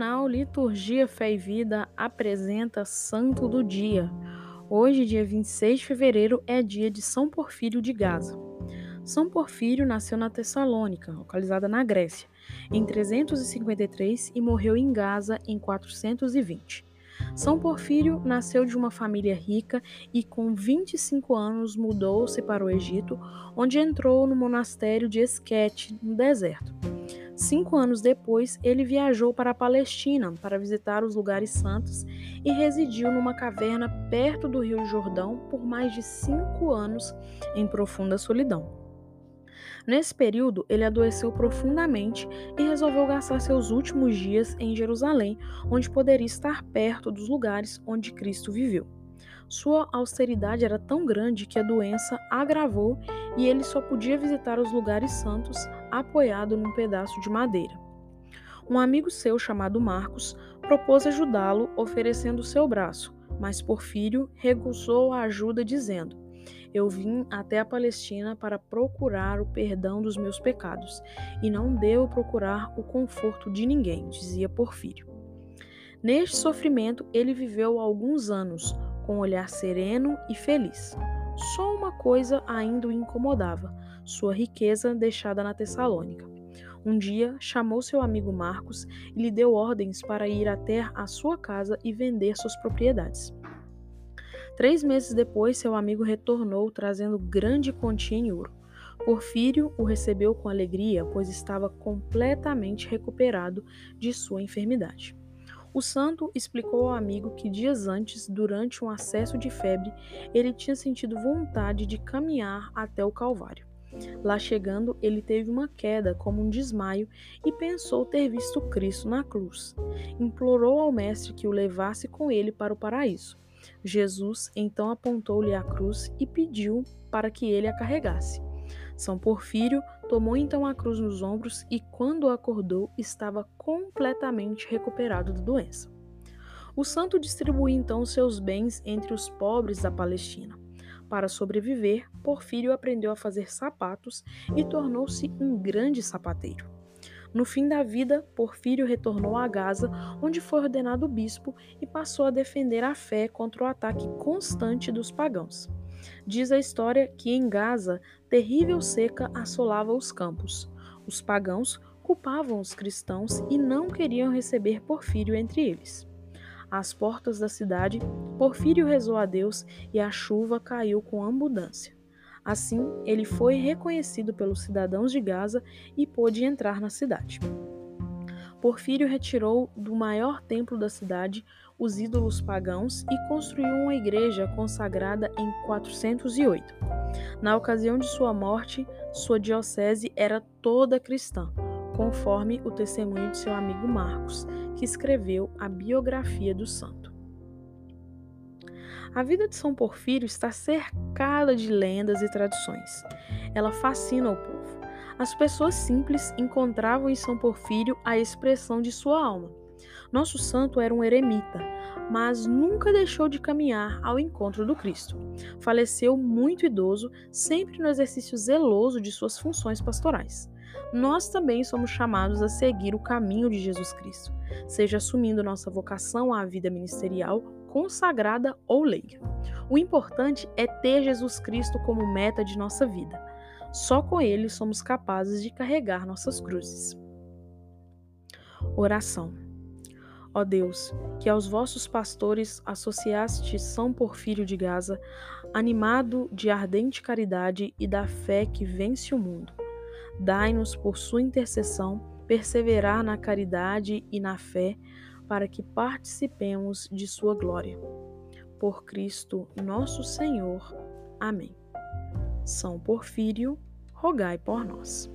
canal Liturgia Fé e Vida apresenta Santo do Dia. Hoje, dia 26 de fevereiro, é dia de São Porfírio de Gaza. São Porfírio nasceu na Tessalônica, localizada na Grécia, em 353 e morreu em Gaza em 420. São Porfírio nasceu de uma família rica e, com 25 anos, mudou-se para o Egito, onde entrou no monastério de Esquete, no deserto. Cinco anos depois, ele viajou para a Palestina para visitar os lugares santos e residiu numa caverna perto do Rio Jordão por mais de cinco anos em profunda solidão. Nesse período, ele adoeceu profundamente e resolveu gastar seus últimos dias em Jerusalém, onde poderia estar perto dos lugares onde Cristo viveu. Sua austeridade era tão grande que a doença agravou e ele só podia visitar os lugares santos apoiado num pedaço de madeira. Um amigo seu chamado Marcos propôs ajudá-lo oferecendo seu braço, mas Porfírio recusou a ajuda dizendo: Eu vim até a Palestina para procurar o perdão dos meus pecados e não devo procurar o conforto de ninguém, dizia Porfírio. Neste sofrimento ele viveu alguns anos, com um olhar sereno e feliz. Só uma coisa ainda o incomodava: sua riqueza deixada na Tessalônica. Um dia chamou seu amigo Marcos e lhe deu ordens para ir até a sua casa e vender suas propriedades. Três meses depois, seu amigo retornou trazendo grande quantia em ouro. Porfírio o recebeu com alegria, pois estava completamente recuperado de sua enfermidade. O santo explicou ao amigo que dias antes, durante um acesso de febre, ele tinha sentido vontade de caminhar até o Calvário. Lá chegando, ele teve uma queda, como um desmaio, e pensou ter visto Cristo na cruz. Implorou ao Mestre que o levasse com ele para o paraíso. Jesus então apontou-lhe a cruz e pediu para que ele a carregasse. São Porfírio tomou então a cruz nos ombros e, quando acordou, estava completamente recuperado da doença. O santo distribuiu então seus bens entre os pobres da Palestina. Para sobreviver, Porfírio aprendeu a fazer sapatos e tornou-se um grande sapateiro. No fim da vida, Porfírio retornou a Gaza, onde foi ordenado bispo e passou a defender a fé contra o ataque constante dos pagãos. Diz a história que em Gaza, terrível seca assolava os campos. Os pagãos culpavam os cristãos e não queriam receber Porfírio entre eles. Às portas da cidade, Porfírio rezou a Deus e a chuva caiu com abundância. Assim, ele foi reconhecido pelos cidadãos de Gaza e pôde entrar na cidade. Porfírio retirou do maior templo da cidade os ídolos pagãos e construiu uma igreja consagrada em 408. Na ocasião de sua morte, sua diocese era toda cristã, conforme o testemunho de seu amigo Marcos, que escreveu a biografia do santo. A vida de São Porfírio está cercada de lendas e tradições. Ela fascina o povo. As pessoas simples encontravam em São Porfírio a expressão de sua alma. Nosso santo era um eremita, mas nunca deixou de caminhar ao encontro do Cristo. Faleceu muito idoso, sempre no exercício zeloso de suas funções pastorais. Nós também somos chamados a seguir o caminho de Jesus Cristo, seja assumindo nossa vocação à vida ministerial, consagrada ou leiga. O importante é ter Jesus Cristo como meta de nossa vida. Só com Ele somos capazes de carregar nossas cruzes. Oração. Ó Deus, que aos vossos pastores associaste São Porfírio de Gaza, animado de ardente caridade e da fé que vence o mundo. Dai-nos, por sua intercessão, perseverar na caridade e na fé, para que participemos de sua glória. Por Cristo nosso Senhor. Amém. São Porfírio, rogai por nós.